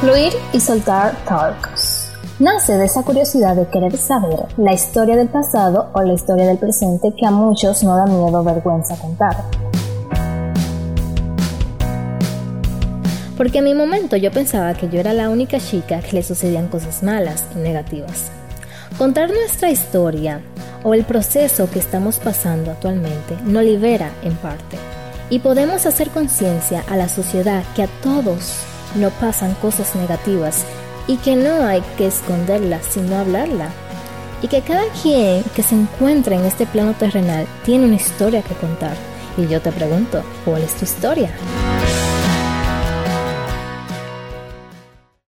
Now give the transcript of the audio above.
Fluir y soltar talks. Nace de esa curiosidad de querer saber la historia del pasado o la historia del presente que a muchos no da miedo o vergüenza contar. Porque en mi momento yo pensaba que yo era la única chica que le sucedían cosas malas y negativas. Contar nuestra historia o el proceso que estamos pasando actualmente nos libera en parte y podemos hacer conciencia a la sociedad que a todos no pasan cosas negativas y que no hay que esconderlas sino hablarla. Y que cada quien que se encuentra en este plano terrenal tiene una historia que contar. Y yo te pregunto, ¿cuál es tu historia?